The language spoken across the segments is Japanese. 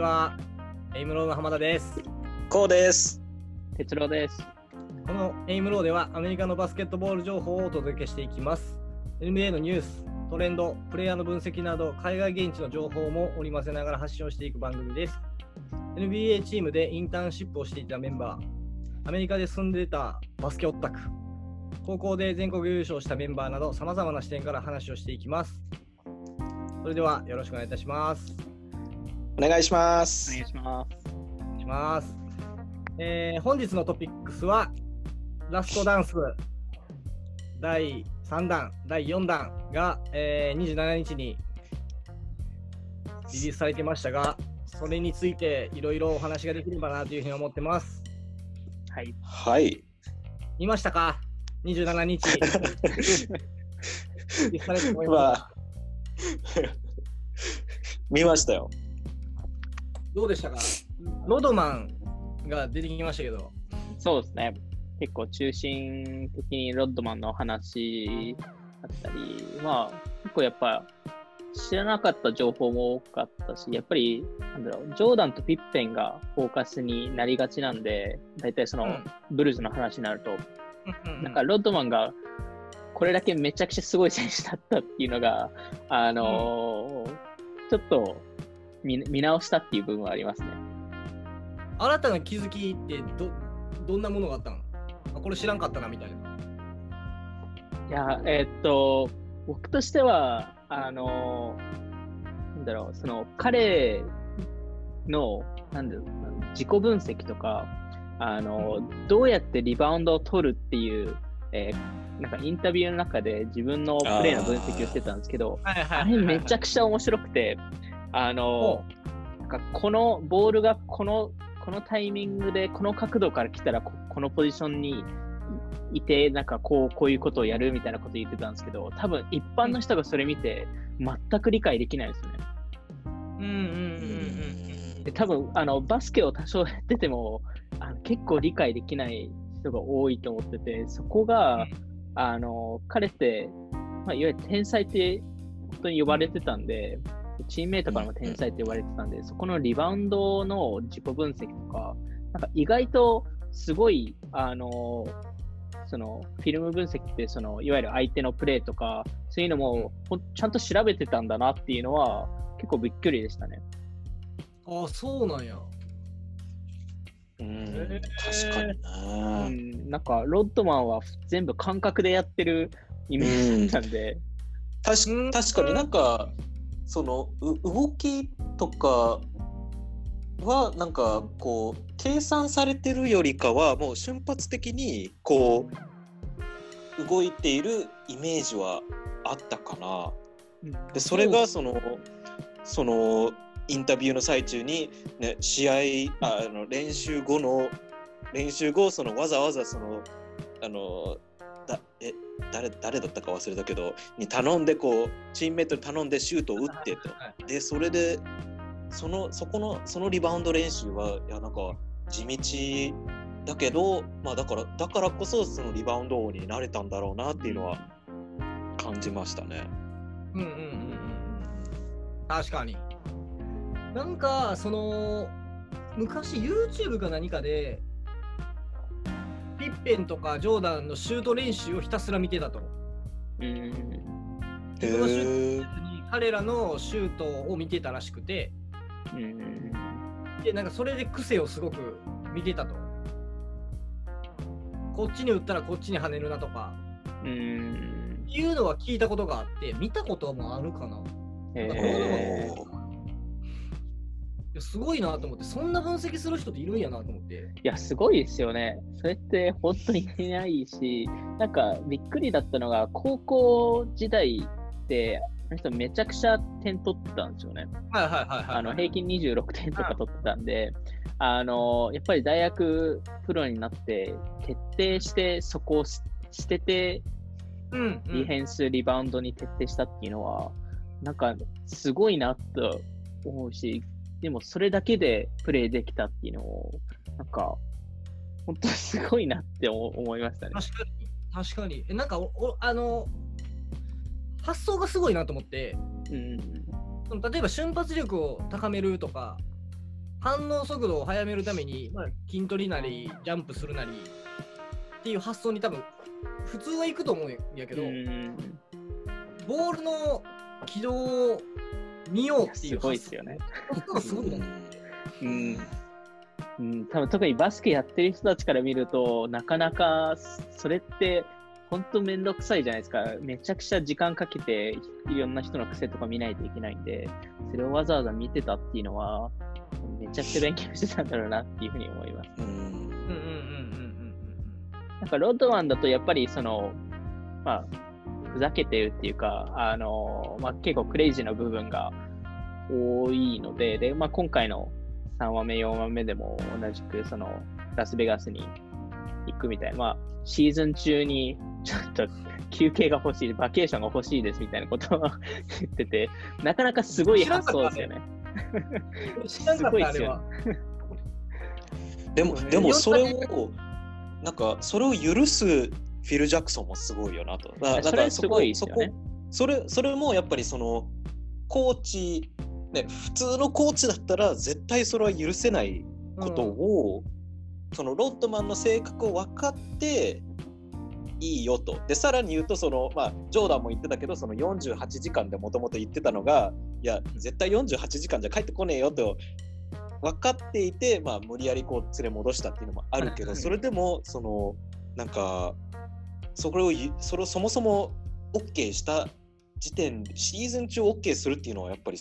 ちは。エイムローの浜田です。こうです。哲郎です。このエイムローではアメリカのバスケットボール情報をお届けしていきます。NBA のニュース、トレンド、プレイヤーの分析など、海外現地の情報も織り交ぜながら発信をしていく番組です。NBA チームでインターンシップをしていたメンバー、アメリカで住んでいたバスケオタク、高校で全国優勝したメンバーなど、さまざまな視点から話をしていきます。それではよろしくお願いいたします。お願いしまおす。願いします。お願いします。えー本日のトピックスは、ラストダンス第3弾、第4弾が、えー27日にリリースされてましたが、それについていろいろお話ができればなというふうに思ってます。はい。はい。見ましたか ?27 日。リリースされて思いま。あ、見ましたよ。どうでしたか？ロドマンが出てきましたけど。そうですね。結構中心的にロッドマンの話だったり、まあ、結構やっぱ知らなかった情報も多かったし、やっぱり、なんだろう、ジョーダンとピッペンがフォーカスになりがちなんで、大体その、ブルーズの話になると、うんなんかロッドマンがこれだけめちゃくちゃすごい選手だったっていうのが、あのーちょっと見見直したっていう部分はありますね。新たな気づきってどどんなものがあったの？あこれ知らんかったなみたいな。いや、えーっと、僕としては、あのーなんだろう、その彼の、なんだろう、自己分析とか、あのーどうやってリバウンドを取るっていう、えーなんかインタビューの中で自分のプレーの分析をしてたんですけど、はいはあれめちゃくちゃ面白くて、あの、なんかこのボールがこのこのタイミングでこの角度から来たらここのポジションにいて、なんかこうこういうことをやるみたいなこと言ってたんですけど、多分一般の人がそれ見て全く理解できないですよね。うんうんうんうんで多分あのバスケを多少やっててもあの結構理解できない人が多いと思ってて、そこが、あの彼って、まあ、いわゆる天才って本当に呼ばれてたんで、チームメイトからも天才って呼ばれてたんで、そこのリバウンドの自己分析とか、なんか意外とすごい、あのそのフィルム分析ってその、いわゆる相手のプレーとか、そういうのもちゃんと調べてたんだなっていうのは、結構びっくりでしたね。あそうなんや。うんえー確かにな。うん、なんかロッドマンは全部感覚でやってるイメージだったんで、たしうん確かになんか、そのう動きとかはなんかこう計算されてるよりかはもう瞬発的にこう動いているイメージはあったかな。でそれがそのそのインタビューの最中に、ね、試合ああの練習後の練習後そのわざわざそのあのだえ誰誰だったか忘れたけどに頼んでこうチームメートに頼んでシュートを打ってとはいでそれでそのそこのそのリバウンド練習はいやなんか地道だけどまあだからだからこそそのリバウンド王になれたんだろうなっていうのは感じましたね。うんうんうんうん。確かに。なんか、その、昔 YouTube か何かで、ピッペンとかジョーダンのシュート練習をひたすら見てたと。うん。自分のシュートに彼らのシュートを見てたらしくて、うん。で、なんかそれで癖をすごく見てたと。こっちに打ったらこっちに跳ねるなとか、うん。いうのは聞いたことがあって、見たこともあるかな。えへー。いやすごいなと思って、そんな分析する人っているんやなと思って。いや、すごいですよね。それって本当にいないし、なんかびっくりだったのが、高校時代って、あの人めちゃくちゃ点取ってたんですよね。はいはいはいはい。あの平均26点とか取ってたんで、あのやっぱり大学プロになって、徹底してそこをし捨てて、うん、うん、ディフェンス、リバウンドに徹底したっていうのは、なんかすごいなと思うし、でもそれだけでプレーできたっていうのを、なんか、本当にすごいなって思思いましたね。確かに、確かに。えなんかおお、あの、発想がすごいなと思って、うん。例えば瞬発力を高めるとか、反応速度を速めるために、まあ、筋トレなり、ジャンプするなりっていう発想に多分、普通はいくと思うんやけど、うんボールの軌道を見ようっていうすごいですよね。すごいもん。うんうん、多分特にバスケやってる人たちから見ると、なかなかそれって本当めんどくさいじゃないですか。めちゃくちゃ時間かけていろんな人の癖とか見ないといけないんで、それをわざわざ見てたっていうのは、めちゃくちゃ勉強してたんだろうなっていうふうに思います。うんうんうんうんうんうんなんかロッドマンだとやっぱりその、まあ、ふざけてるっていうか、あの、まあ結構クレイジーな部分が多いので、で、まあ今回の3話目、4話目でも同じくそのラスベガスに行くみたいな、まあシーズン中にちょっと休憩が欲しい、バケーションが欲しいですみたいなことを 言ってて、なかなかすごい発想ですよね。うん。知らんかった、あれは。でも、ねでもそれ四を、なんか、それを許すフィル・ジャクソンもすごいよなと。だからそれすごいですよね。そこそれそれもやっぱりそのコーチ、ね、普通のコーチだったら絶対それは許せないことを、そのロッドマンの性格を分かっていいよと。でさらに言うとその、まあ、ジョーダンも言ってたけどその48時間でもともと言ってたのがいや絶対48時間じゃ帰ってこねえよと分かっていて、まあ、無理やりこう連れ戻したっていうのもあるけどそれでもそのなんかそれをゆそれをそもそも OK した時点でシーズン中 OK するっていうのはやっぱり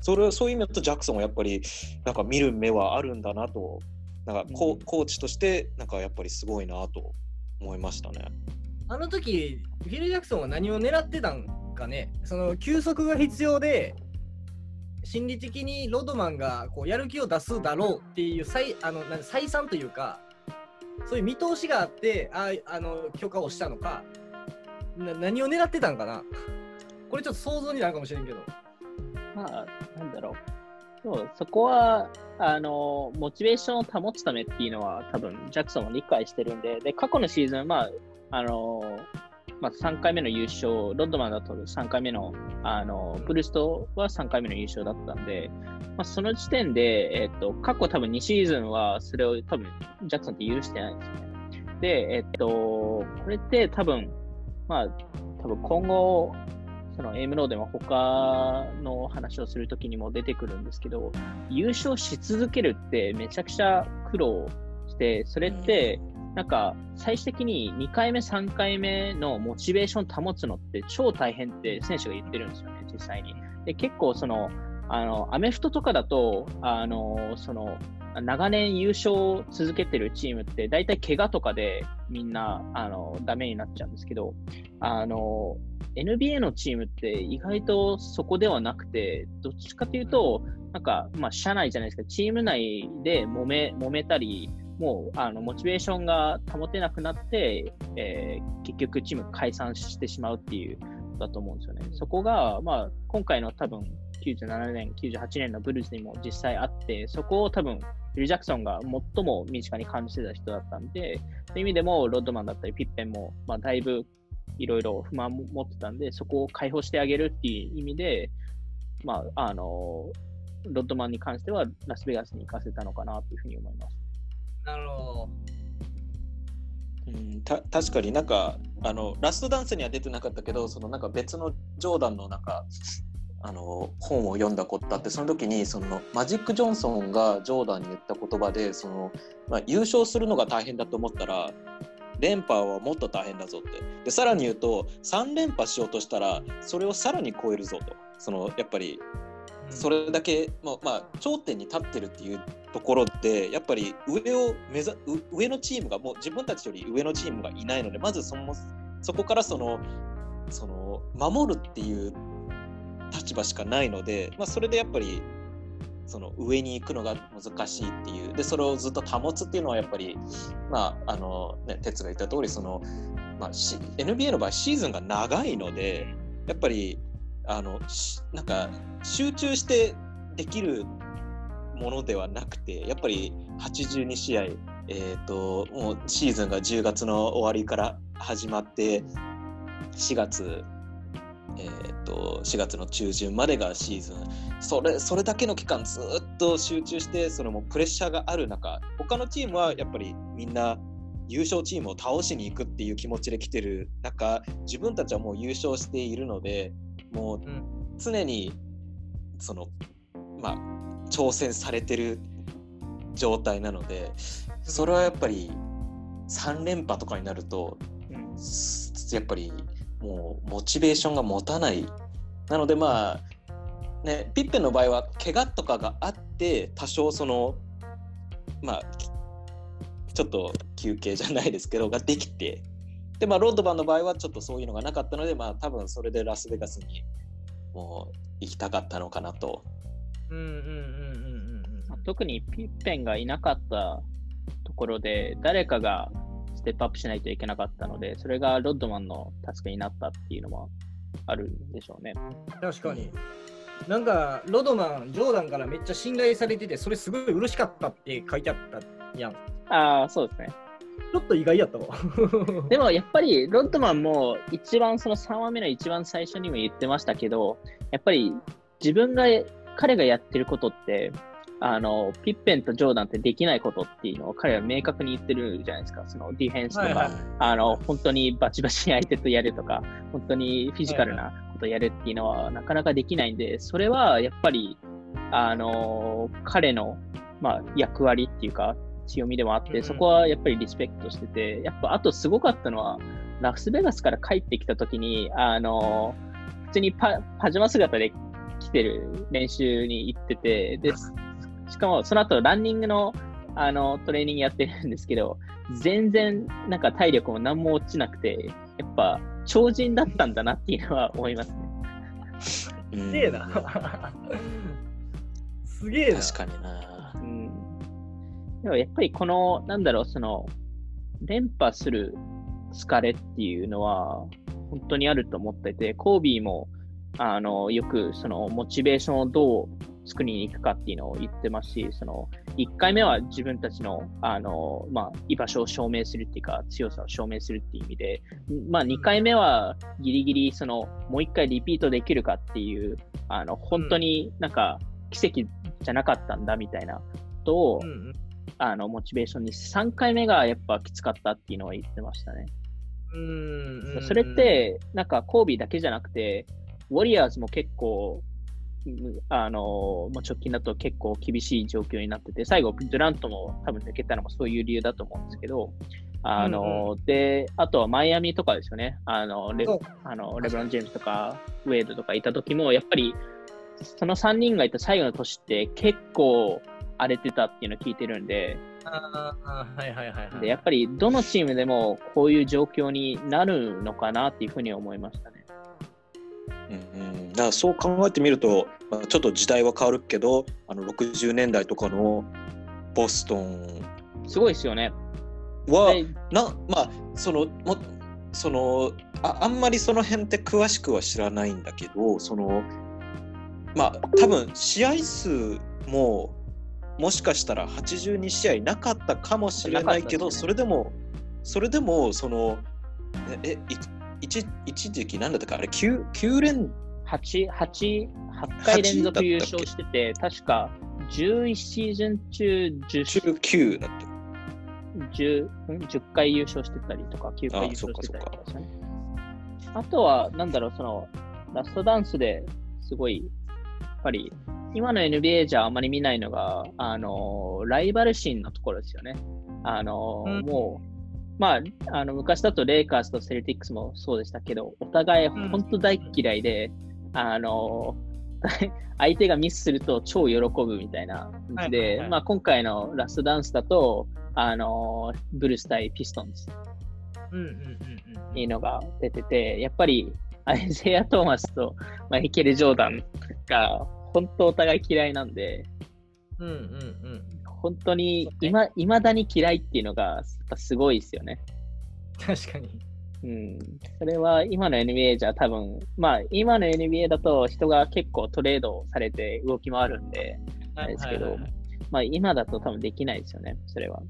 それそういう意味だとジャクソンはやっぱりなんか見る目はあるんだなとなんかコ,、うんコーチとしてなんかやっぱりすごいなと思いましたね。あの時フィル・ジャクソンは何を狙ってたんかね？その休息が必要で心理的にロドマンがこうやる気を出すだろうっていう再あのなん再三というかそういう見通しがあってああの許可をしたのかな何を狙ってたんかなこれちょっと想像になるかもしれんけど。まあ、なんだろう。そうそこは、あの、モチベーションを保つためっていうのは、多分ジャクソンも理解してるんで、で、過去のシーズン、まあ、あの、まあ、3回目の優勝、ロッドマンだと3回目の、あの、ブルーストは3回目の優勝だったんで、まあ、その時点で、えっと、過去多分2シーズンは、それを多分、ジャクソンって許してないんですよね。で、えっと、これって多分、まあ、多分今後、その M ローでも他の話をするときにも出てくるんですけど、優勝し続けるってめちゃくちゃ苦労して、それって、なんか最終的に2回目、3回目のモチベーション保つのって超大変って選手が言ってるんですよね、実際に。で、結構その、あの、アメフトとかだと、あの、その、長年優勝を続けてるチームって大体怪我とかでみんなあのダメになっちゃうんですけどあの NBA のチームって意外とそこではなくてどっちかというとなんかまあ社内じゃないですかチーム内で揉め揉めたりもうあのモチベーションが保てなくなって、えー結局チーム解散してしまうっていうだと思うんですよね。そこが、まあ、今回の多分97年、98年のブルーズにも実際あって、そこを多分フィル・ジャクソンが最も身近に感じてた人だったんで、そういう意味でもロッドマンだったりピッペンも、まあ、だいぶいろいろ不満も持ってたんで、そこを解放してあげるっていう意味で、まあ、あの、ロッドマンに関してはラスベガスに行かせたのかなというふうに思います。なるほど。うん、た確かになんかあのラストダンスには出てなかったけどそのなんか別のジョーダンのなんかあの本を読んだことあってその時にそのマジック・ジョンソンがジョーダンに言った言葉でその、まあ、優勝するのが大変だと思ったら連覇はもっと大変だぞってでさらに言うと3連覇しようとしたらそれをさらに超えるぞとそのやっぱりそれだけ、まあまあ、頂点に立ってるっていうところでやっぱり上を目指上のチームがもう自分たちより上のチームがいないのでまずそのそこからそのその守るっていう立場しかないので、まあ、それでやっぱりその上に行くのが難しいっていうでそれをずっと保つっていうのはやっぱりまああのね哲が言った通りその、まあ、NBA の場合シーズンが長いのでやっぱりあのなんか集中してできるものではなくてやっぱり82試合、えー、ともうシーズンが10月の終わりから始まって4月えー、と4月の中旬までがシーズン。それそれだけの期間ずっと集中してそのもプレッシャーがある中他のチームはやっぱりみんな優勝チームを倒しに行くっていう気持ちで来てる中自分たちはもう優勝しているのでもう常にそのまあ挑戦されてる状態なのでそれはやっぱり3連覇とかになるとやっぱりもうモチベーションが持たない。なのでまあねピッペンの場合は怪我とかがあって多少そのまあちょっと休憩じゃないですけどができてでまあロッドバンの場合はちょっとそういうのがなかったのでまあ多分それでラスベガスにもう行きたかったのかなと。うんうんうんうんうん。特にピッペンがいなかったところで誰かがステップアップしないといけなかったので、それがロッドマンのタスクになったっていうのもあるんでしょうね。確かに。なんか、ロドマン、ジョーダンからめっちゃ信頼されてて、それすごい嬉しかったって書いてあったやん。ああ、そうですね。ちょっと意外やったわ。でもやっぱりロッドマンも一番その3話目の一番最初にも言ってましたけど、やっぱり自分が、彼がやってることって、あの、ピッペンとジョーダンってできないことっていうのを彼は明確に言ってるじゃないですか。そのディフェンスとか、はいはい、あの、本当にバチバチ相手とやるとか、本当にフィジカルなことやるっていうのはなかなかできないんで、それはやっぱり、あの、彼の、まあ、役割っていうか、強みでもあって、そこはやっぱりリスペクトしてて、やっぱあとすごかったのは、ラスベガスから帰ってきたときに、あの、普通にパパジャマ姿で来てる練習に行ってて、で、しかもその後ランニングのあのトレーニングやってるんですけど、全然なんか体力も何も落ちなくて、やっぱ超人だったんだなっていうのは思いますね。すげえな。すげえな。確かにな。うん。でもやっぱりこの、なんだろう、その、連覇する疲れっていうのは、本当にあると思ってて、コービーも、あの、よくそのモチベーションをどう作りに行くかっていうのを言ってますし、その1回目は自分たちのあの、まあ、居場所を証明するっていうか、強さを証明するっていう意味で、まあ、2回目はギリギリそのもう1回リピートできるかっていう、あの本当になんか奇跡じゃなかったんだみたいなことを、うん、あのモチベーションに3回目がやっぱきつかったっていうのは言ってましたね。うんそれって、なんかコービーだけじゃなくて、ウォリアーズも結構あの、まあ、直近だと結構厳しい状況になってて、最後、ドゥラントも多分抜けたのもそういう理由だと思うんですけど、あの、うんうん、で、あとはマイアミとかですよね。あの、レあのレブロン・ジェームズとか、ウェイドとかいた時も、やっぱり、その3人がいた最後の年って結構荒れてたっていうのを聞いてるんで、あはいはいはい、はい、でやっぱりどのチームでもこういう状況になるのかなっていうふうに思いましたね。うんうん、だからそう考えてみると、まあ、ちょっと時代は変わるけどあの60年代とかのボストンすごいですよね。はなまあそのもそのああんまりその辺って詳しくは知らないんだけどそのまあ多分試合数ももしかしたら82試合なかったかもしれないけど、ね、それでもそれでもそのえい一一時期なんだったかあれ 9, 9連 8, 8, 8回連続優勝してて、確か11シーズン中10 9だって。10, 10回優勝してたりとか、9回優勝してたりとかね。あとは、なんだろう、その、ラストダンスですごい、ぱり、今の NBA じゃあまり見ないのが、あの、ライバル心のところですよね。あの、うん、もう、まあ、あの昔だとレイカーズとセルティックスもそうでしたけど、お互い本当大嫌いで、うん、あの、相手がミスすると超喜ぶみたいな感じで、はいはいはい、まあ、今回のラストダンスだと、あの、ブルース対ピストンズっていうのが出てて、やっぱりアイゼア・トーマスとマイケル・ジョーダンが本当お互い嫌いなんで、うんうんうん、本当に今、いまだに嫌いっていうのがすごいですよね。確かに。うん、それは今の NBA じゃ多分、まあ今の NBA だと人が結構トレードされて動き回るんで、あれですけど、まあ今だと多分できないですよね、それは。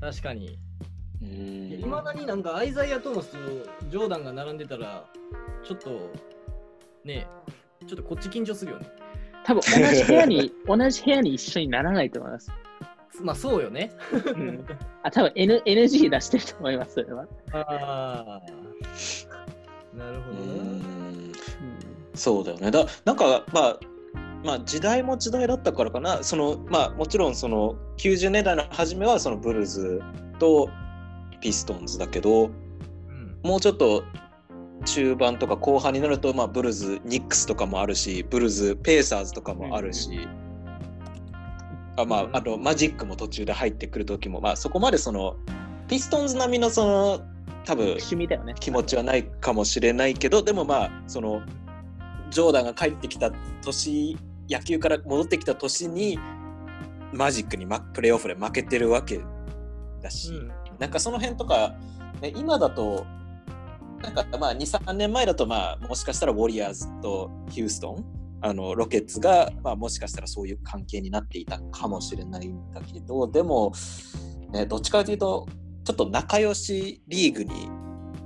確かに。いまだになんかアイザイア・トーマスとジョーダンが並んでたら、ちょっとねちょっとこっち緊張するよね。多分同じ部屋に、同じ部屋に一緒にならないと思います。まあそうよね。うん、あ、多分、N、NG 出してると思います、それは。ああ。なるほうどね。んそうだよね。だなんかまあまあ時代も時代だったからかな。そのまあもちろんその90年代の初めはそのブルーズとピストンズだけど、うんもうちょっと中盤とか後半になるとまあブルーズニックスとかもあるし、ブルーズペーサーズとかもあるし。あまあ、あとマジックも途中で入ってくる時も、まあ、そこまでそのピストンズ並みのその多分趣味だよね。気持ちはないかもしれないけどでもまあそのジョーダンが帰ってきた年野球から戻ってきた年にマジックにまプレーオフで負けてるわけだし、うんなんかその辺とか、ね、今だとなんかまあ23年前だとまあもしかしたらウォリアーズとヒューストンあのロケッツが、まあ、もしかしたらそういう関係になっていたかもしれないんだけどでも、ね、どっちかというとちょっと仲良しリーグに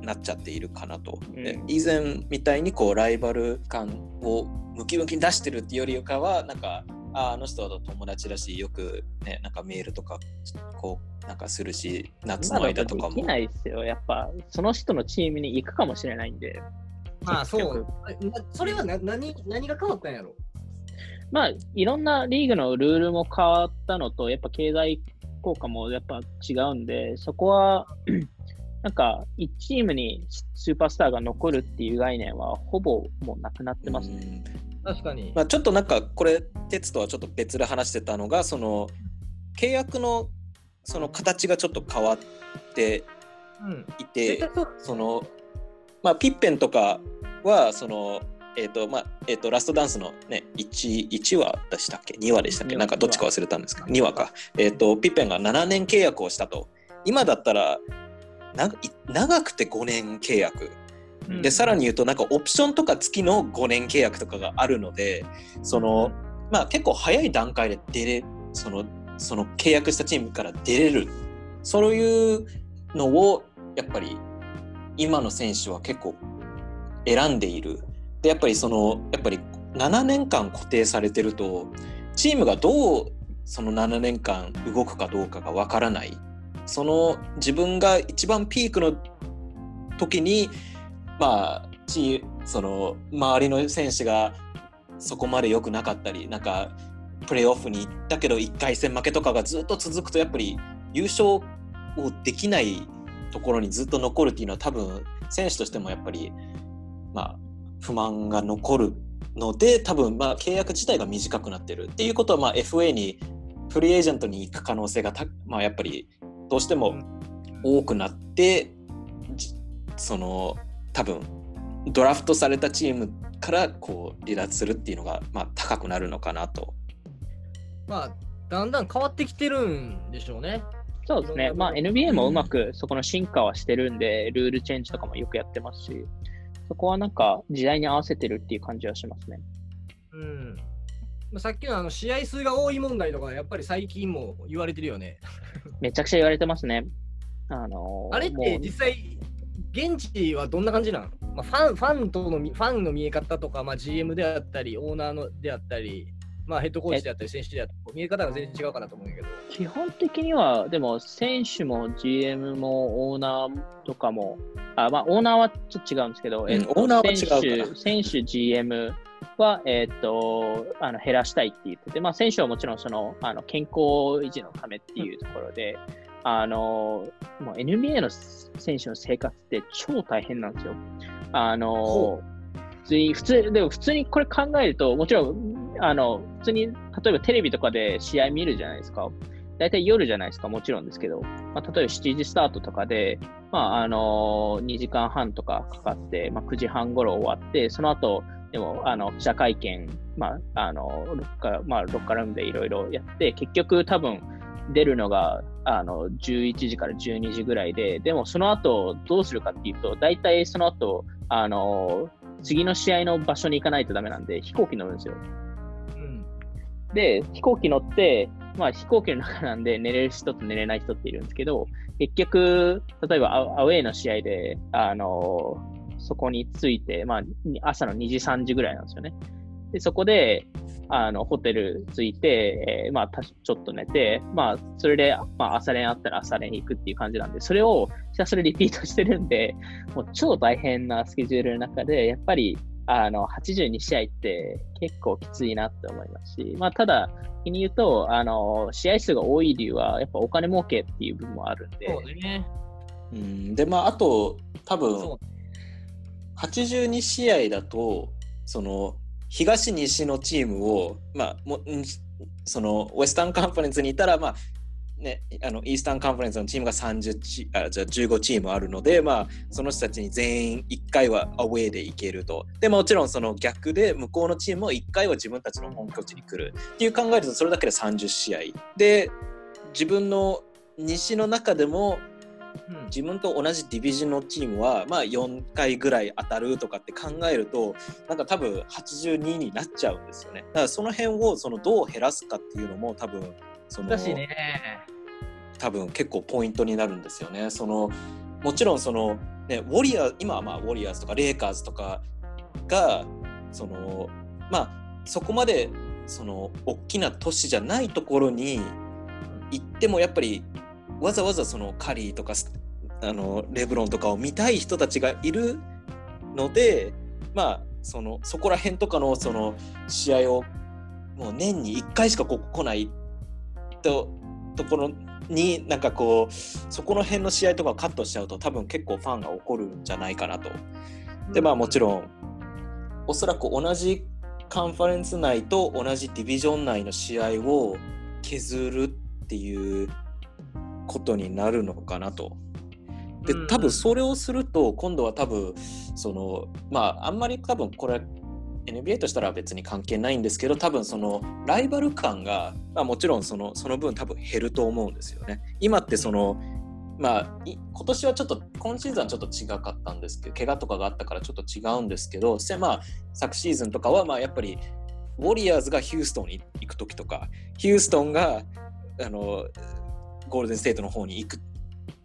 なっちゃっているかなと、うん。で以前みたいにこうライバル感をムキムキに出してるっていうよりかはなんかああの人は友達だしよくねなんかメールとかこうなんかするし夏の間とかもとできないですよ。やっぱ、その人のチームに行くかもしれないんで。まあそ結う。なそれはな何何が変わったんやろ？まあ、いろんなリーグのルールも変わったのと、やっぱ経済効果もやっぱ違うんで、そこは、なんか、1チームにスーパースターが残るっていう概念は、ほぼもうなくなってますね。うん確かに。まあ、ちょっとなんかこれ鉄とはちょっと別で話してたのがその契約のその形がちょっと変わってうん。い絶てうそのまあピッペンとかはそのえっ、とまあえっ、とラストダンスのね 1, 1話でしたっけ？2話でしたっけ？なんかどっちか忘れたんですけど2話か。えっ、とピッペンが7年契約をしたと。今だったら長くて5年契約。うんでさらに言うとなんかオプションとか付きの5年契約とかがあるのでそのまあ結構早い段階で出れそのその契約したチームから出れる。そういうのをやっぱり今の選手は結構選んでいる。でやっぱりそのやっぱり7年間固定されてるとチームがどうその7年間動くかどうかがわからない。その自分が一番ピークの時にまあチその周りの選手がそこまで良くなかったりなんかプレーオフに行ったけど1回戦負けとかがずっと続くとやっぱり優勝をできないところにずっと残るっていうのは多分選手としてもやっぱりまあ不満が残るので多分まあ契約自体が短くなってるっていうことはまあ FA にフリーエージェントに行く可能性が、まあ、やっぱりどうしても多くなってその多分ドラフトされたチームからこう離脱するっていうのが、まあ、高くなるのかなと。まあ、だんだん変わってきてるんでしょうね。そうですね。まあ NBA もうまくそこの進化はしてるんで、ルールチェンジとかもよくやってますし、そこはなんか時代に合わせてるっていう感じはしますね。うん。まあさっきのあの試合数が多い問題とか、やっぱり最近も言われてるよね。めちゃくちゃ言われてますね。あのーあれって実際、現地はどんな感じなの、まあ、ファンファンとのみファンの見え方とか、まあ、GM であったり、オーナーのであったり、まあ、ヘッドコーチであったり、選手であったり、見え方が全然違うかなと思うんやけど。基本的には、でも選手も GM もオーナーとかも、あまあ、オーナーはちょっと違うんですけど、んえっとオーナーは違う選手、選手 GM は、えっとあの減らしたいって言ってて、まあ、選手はもちろんそのあの健康維持のためっていうところで、あのもう NBA の選手の生活って超大変なんですよ。あの普通に、普通、でも普通にこれ考えると、もちろん、あの、普通に、例えばテレビとかで試合見るじゃないですか。大体夜じゃないですか、もちろんですけど、まあ、例えば7時スタートとかで、まあ、あの2時間半とかかかって、まあ、9時半頃終わって、その後、でも、あの、記者会見、まあ、あの、ロッカー、まあ、ロッカールームでいろいろやって、結局多分、出るのが、あの、11時から12時ぐらいで、でもその後どうするかっていうと、大体その後、あの、次の試合の場所に行かないとダメなんで、飛行機乗るんですよ。うん。で、飛行機乗って、まあ飛行機の中なんで寝れる人と寝れない人っているんですけど、結局、例えばアアウェイの試合で、あの、そこに着いて、まあ、朝の2時、3時ぐらいなんですよね。で、そこで、あの、ホテル着いて、えー、まあ、ちょっと寝て、まあ、それで、まあ、朝練あったら朝練行くっていう感じなんで、それをひたすらリピートしてるんで、もう超大変なスケジュールの中で、やっぱり、あの、82試合って結構きついなって思いますし、まあ、ただ、気に言うと、あの、試合数が多い理由は、やっぱお金儲けっていう部分もあるんで。そうね。うん、で、まあ、あと、多分、82試合だと、その、東西のチームを、まあ、もそのウェスタンカンファレンスにいたら、まあね、あのイースタンカンファレンスのチームが30チあじゃあ15チームあるので、まあ、その人たちに全員1回はアウェーで行けると。でもちろんその逆で向こうのチームも1回は自分たちの本拠地に来るっていう考えるとそれだけで30試合。で自分の西の中でも自分と同じディビジョンのチームは、まあ、4回ぐらい当たるとかって考えるとなんか多分82になっちゃうんですよね。だからその辺をそのどう減らすかっていうのも多分その、ね、多分結構ポイントになるんですよね。そのもちろんその、ね、ウォリアー今はまあウォリアーズとかレイカーズとかがそのまあそこまでその大きな都市じゃないところに行ってもやっぱりわざわざそのカリーとかあのレブロンとかを見たい人たちがいるのでまあそのそこら辺とかのその試合をもう年に1回しかここ来ないとところになんかこうそこの辺の試合とかをカットしちゃうと多分結構ファンが怒るんじゃないかなと。でまあもちろんおそらく同じカンファレンス内と同じディビジョン内の試合を削るっていうことになるのかなと。で多分それをすると今度は多分そのまああんまり多分これ NBA としたら別に関係ないんですけど多分そのライバル感が、まあ、もちろんそのその分多分減ると思うんですよね。今ってそのまあ今年はちょっと今シーズンはちょっと違かったんですけど怪我とかがあったからちょっと違うんですけどまあ昨シーズンとかはまあやっぱりウォリアーズがヒューストンに行く時とかヒューストンがあのゴールデンステートの方に行く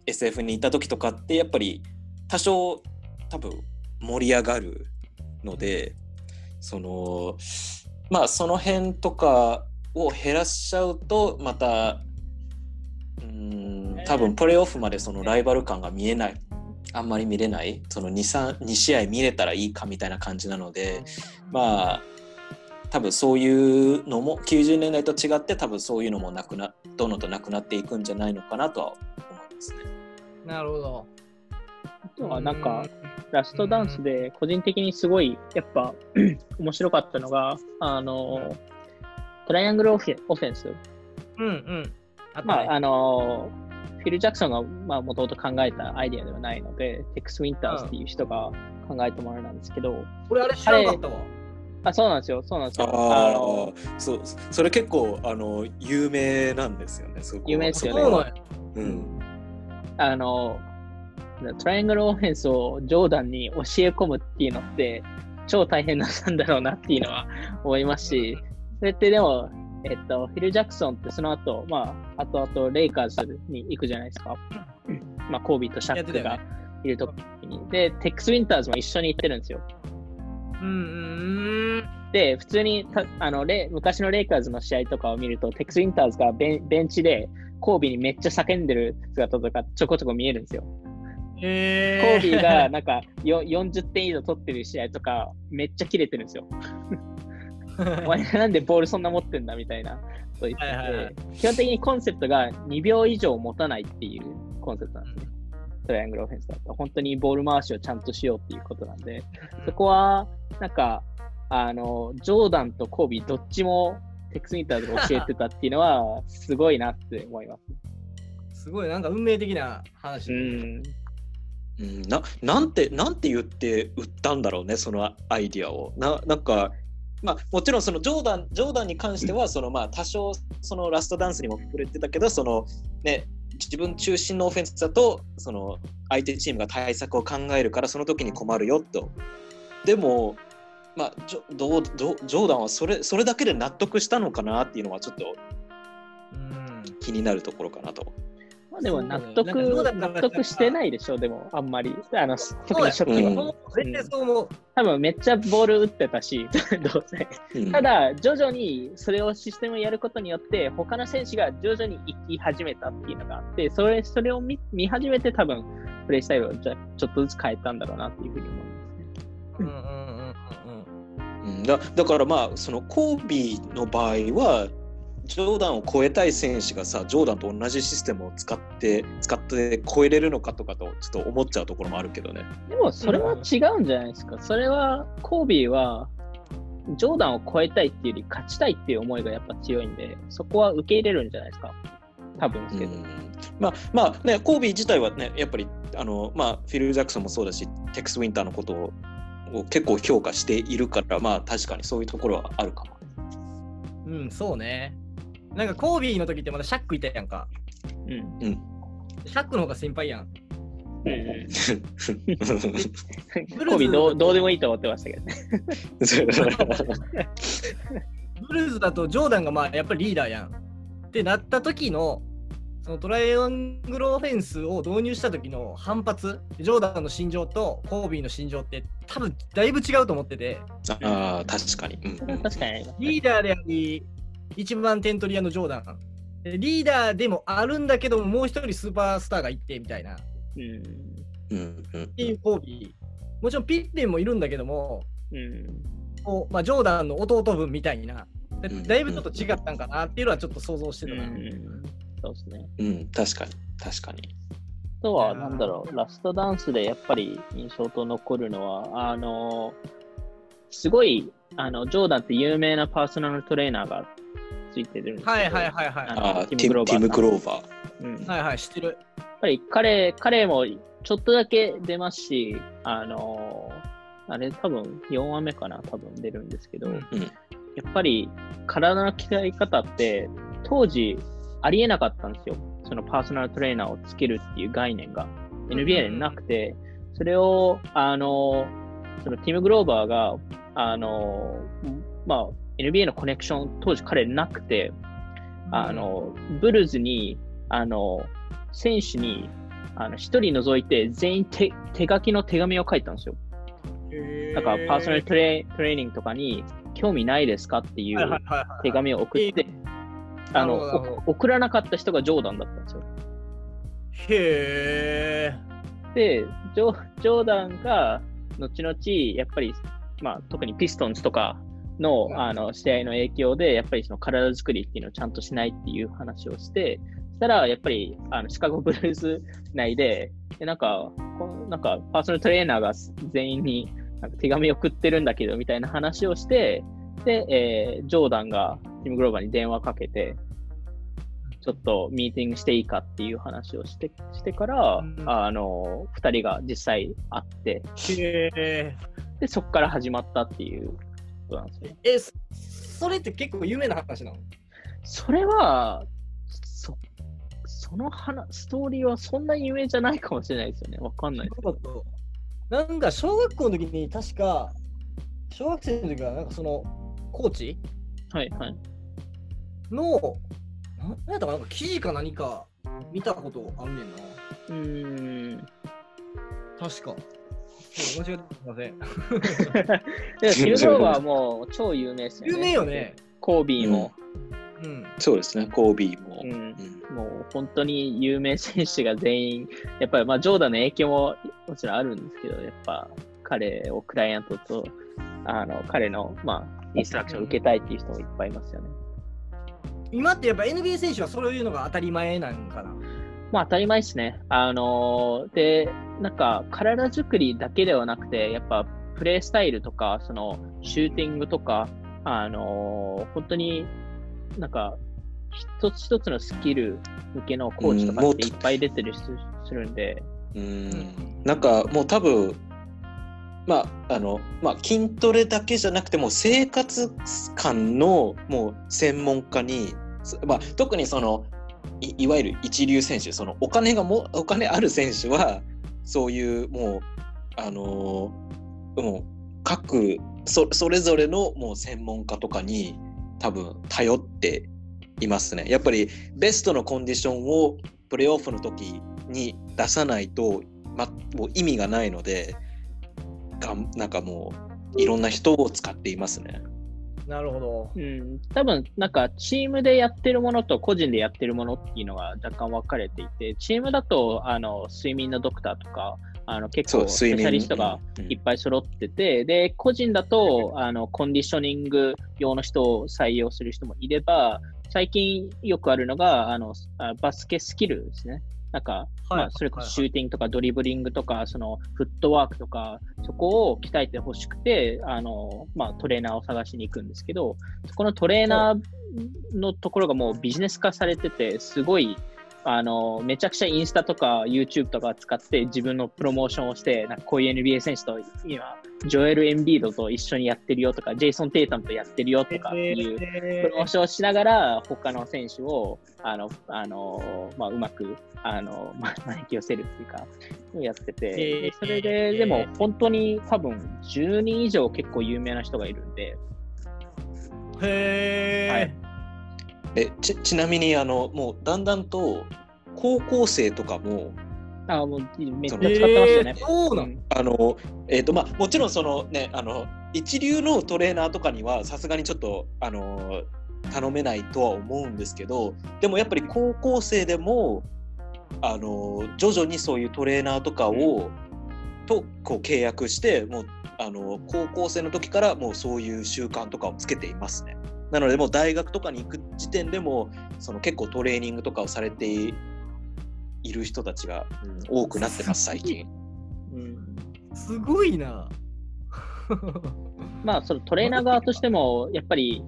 SF に行った時とかってやっぱり多少多分盛り上がるのでそのまあその辺とかを減らしちゃうとまたうん多分プレーオフまでそのライバル感が見えないあんまり見れないその 2, 2試合見れたらいいかみたいな感じなのでまあ多分そういうのも90年代と違って多分そういうのもなくなどんどんとなくなっていくんじゃないのかなとは思いますね。なるほど。あとはなんか、ラストダンスで個人的にすごいやっぱ 面白かったのが、あの、トライアングルオフェンス。うんうん。あね、まあ、あの、フィル・ジャクソンがもともと考えたアイデアではないので、テックス・ウィンターズっていう人が考えたものなんですけど、これあれ知らなかったわ。あ、そうなんですよ、そうなんですよ。ああそう、それ結構、あの、有名なんですよね、有名ですよね。うん。あの、トライアングルオフェンスをジョーダンに教え込むっていうのって、超大変なんだろうなっていうのは思いますし、それってでも、えっと、フィル・ジャクソンってその後、まあ、後々レイカーズに行くじゃないですか。まあ、コービーとシャックがいるときに、ね。で、テックス・ウィンターズも一緒に行ってるんですよ。うん。で、普通にあのレ昔のレイカーズの試合とかを見ると、テックス・ウィンターズがベンベンチでコービーにめっちゃ叫んでる姿とかちょこちょこ見えるんですよ。へコービーがなんか よ40点以上取ってる試合とかめっちゃ切れてるんですよ。お前なんでボールそんな持ってんだみたいなと言って基本的にコンセプトが2秒以上持たないっていうコンセプトなんですね。トライアングルオフェンスだと。本当にボール回しをちゃんとしようっていうことなんで、そこはなんか、あの、ジョーダンとコービーどっちもテクスミーターズが教えてたっていうのは、すごいなって思います。すごい、なんか運命的な話、うん。うん、ななんてなんて言って売ったんだろうねそのアイディアを。ななんかまあもちろんそのジョーダンジョーダンに関してはそのまあ多少そのラストダンスにも触れてたけどそのね自分中心のオフェンスだとその相手チームが対策を考えるからその時に困るよとでもまあジョどうどジョーダンはそれそれだけで納得したのかなっていうのはちょっと気になるところかなと。までも納得、納得してないでしょ、でもあんまり。あの特に初期うんは。全然そう思う。多分めっちゃボール打ってたし、どうせ。うんただ、徐々にそれをシステムをやることによって、他の選手が徐々に行き始めたっていうのがあって、それそれを見見始めて、多分プレイスタイルをじゃちょっとずつ変えたんだろうなっていうふうに思いますね。うんうんうんうんうんだだからまあそのコービーの場合はジョーダンを超えたい選手がさジョーダンと同じシステムを使って使って超えれるのかとかとちょっと思っちゃうところもあるけどね。でもそれは違うんじゃないですか。それは、コービーは、ジョーダンを超えたいっていうより勝ちたいっていう思いがやっぱ強いんで、そこは受け入れるんじゃないですか。多分ですけど。うんまあまあねコービー自体はねやっぱりあのまあフィル・ジャクソンもそうだしテックス・ウィンターのことをを結構評価しているからまあ確かにそういうところはあるかも。うん。うん、そうね。なんかコービーの時ってまだシャックいたやんか。うん。うん。シャックの方が先輩やん。うんコービーどうどうでもいいと思ってましたけどね。ブルーズだとジョーダンがまあやっぱりリーダーやん。ってなった時のそのトライアングルオフェンスを導入した時の反発、ジョーダンの心情とコービーの心情って多分だいぶ違うと思ってて、ああ確かに。うん確かにありますねリーダーであり、一番点取り屋のジョーダン。でリーダーでもあるんだけども、もう一人スーパースターがいてみたいな。っうん。うんうんていうコービー。もちろんピッペンもいるんだけども、うん。こうまあ、ジョーダンの弟分みたいな。だいぶちょっと違ったんかなっていうのはちょっと想像してたな。うんそうですね。うん確かに確かに。あとは、なんだろう、ラストダンスでやっぱり印象と残るのは、あの、すごい、あの、ジョーダンって有名なパーソナルトレーナーがついてるんですけどはいはいはいはい。あテティムティム・クローバー。うんはいはい、知ってる。やっぱり彼、彼もちょっとだけ出ますし、あのーあれ多分4話目かな、多分出るんですけど、うんやっぱり体の鍛え方って当時ありえなかったんですよ。そのパーソナルトレーナーをつけるっていう概念が NBA でなくて、それを、あのーそのティム・グローバーが、あのーまあ、NBA のコネクション当時彼なくて、あの、ブルーズに、あの、選手に、あの、一人除いて全員手手書きの手紙を書いたんですよ。だから、パーソナルトレトレーニングとかに興味ないですかっていう手紙を送って、あの、送らなかった人がジョーダンだったんですよ。へえ。で、ジョジョーダンが、後々、やっぱり、まあ、特にピストンズとかのうんあの試合の影響で、やっぱりその体作りっていうのをちゃんとしないっていう話をして、そしたら、やっぱりあのシカゴブルーズ内で、でなんか、なんかパーソナルトレーナーが全員になんか手紙を送ってるんだけど、みたいな話をして、で、えージョーダンがティム・グローバーに電話かけて、ちょっとミーティングしていいかっていう話をしてしてから、うんあの、二人が実際会って。で、そこから始まったっていうことなんですよ。え、そそれって結構有名な話なの？それは、そ、その話、ストーリーはそんな有名じゃないかもしれないですよね。わかんないです。そうだとなんか小学校の時に確か小学生の時はなんかそのコーチ？はい、はい。のなんやったかなんか記事か何か見たことあんねんなうーん。確かそう間違えてすいません でも、ティム・グローバーはもう超有名ですよね。有名よねコービーも。うんそうですね、コービーも。うんうんもう本当に有名選手が全員、やっぱりまあジョーダンの影響ももちろんあるんですけど、やっぱ彼をクライアントと、あの彼のまあインストラクションを受けたいっていう人もいっぱいいますよね。今ってやっぱ NBA 選手はそういうのが当たり前なんかな？まあ当たり前ですね。あのーで、なんか体作りだけではなくて、やっぱプレースタイルとか、そのシューティングとか、あのー本当になんか一つ一つのスキル向けのコーチとかっていっぱい出てるしするんで、うん。なんかもう多分まああのまあ筋トレだけじゃなくてもう生活感のもう専門家に、すまあ、特にそのいいわゆる一流選手そのお金がもお金ある選手はそういうもうあのもう各そそれぞれのもう専門家とかに多分頼っていますね。やっぱりベストのコンディションをプレーオフの時に出さないと、ま、もう意味がないのでがなんかもういろんな人を使っていますね。なるほど。うん、多分なんかチームでやってるものと個人でやってるものっていうのが若干分かれていて、チームだとあの睡眠のドクターとか、あの結構スペシャリストがいっぱい揃ってて、で、個人だとあのコンディショニング用の人を採用する人もいれば、最近よくあるのがあのバスケスキルですね。なんか、はい、まあ、それこそシューティングとかドリブリングとか、そのフットワークとか、そこを鍛えてほしくて、あの、まあ、トレーナーを探しに行くんですけど、そこのトレーナーのところがもうビジネス化されてて、すごいあの、めちゃくちゃインスタとか YouTube とか使って自分のプロモーションをして、なんかこういう NBA 選手と今、ジョエル・エンビードと一緒にやってるよとか、ジェイソン・テイタムとやってるよとかいうプロモーションをしながら、他の選手を、あの、あの、まあ、うまく、あの、まあ、招き寄せるっていうか、やってて、それで、でも本当に多分10人以上結構有名な人がいるんで、へー。はいえちちなみにあのもうだんだんと高校生とかもあもうめっちゃ使ってますよね。そうなん？あのえっ、ー、とまあもちろんそのねあの一流のトレーナーとかにはさすがにちょっとあの頼めないとは思うんですけどでもやっぱり高校生でもあの徐々にそういうトレーナーとかを、とこう契約してもうあの高校生の時からもうそういう習慣とかをつけていますね。なのでもう大学とかに行く時点でもその結構トレーニングとかをされている人たちが、うん、多くなってます最近。うん、すごいな。まあそのトレーナー側としてもやっぱり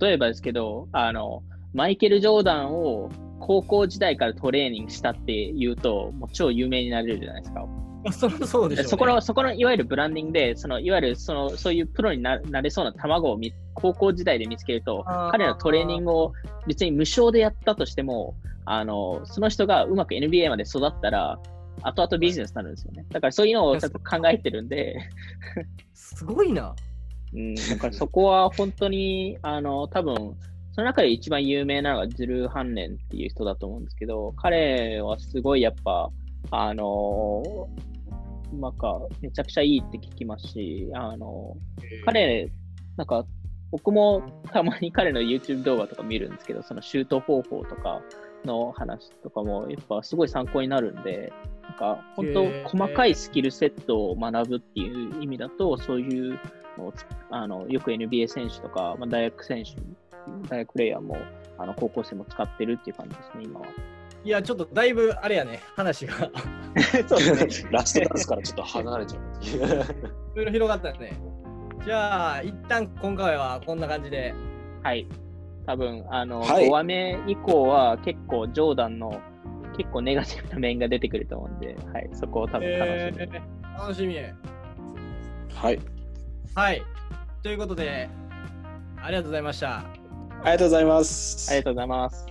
例えばですけどあのマイケル・ジョーダンを高校時代からトレーニングしたっていうともう超有名になれるじゃないですか。そそうでしょ、ね、そこの、そこのいわゆるブランディングで、そのいわゆるそのそういうプロになれそうな卵を高校時代で見つけると、彼のトレーニングを別に無償でやったとしても、あのその人がうまく NBA まで育ったら、後々ビジネスになるんですよね。だからそういうのをちょっと考えてるんですごいな。うん、だからそこは本当に、あの、多分その中で一番有名なのがズルー・ハンネンっていう人だと思うんですけど、彼はすごいやっぱ、あのなんか、めちゃくちゃいいって聞きますし、あの、彼、なんか、僕もたまに彼の YouTube 動画とか見るんですけど、そのシュート方法とかの話とかも、やっぱすごい参考になるんで、なんか、本当細かいスキルセットを学ぶっていう意味だと、そういうのをあの、よく NBA 選手とか、まあ、大学選手、大学プレイヤーも、あの、高校生も使ってるっていう感じですね、今は。いや、ちょっとだいぶあれやね、話が。そうですね。ラストダンスからちょっと離れちゃう。いろいろ広がったね。じゃあ、一旦今回はこんな感じで。はい。多分あの、はい、5話目以降は結構ジョーダンの結構ネガティブな面が出てくると思うんで、はい、そこを多分楽しみ、えー、楽しみ。はい。はい。ということで、ありがとうございました。ありがとうございます。ありがとうございます。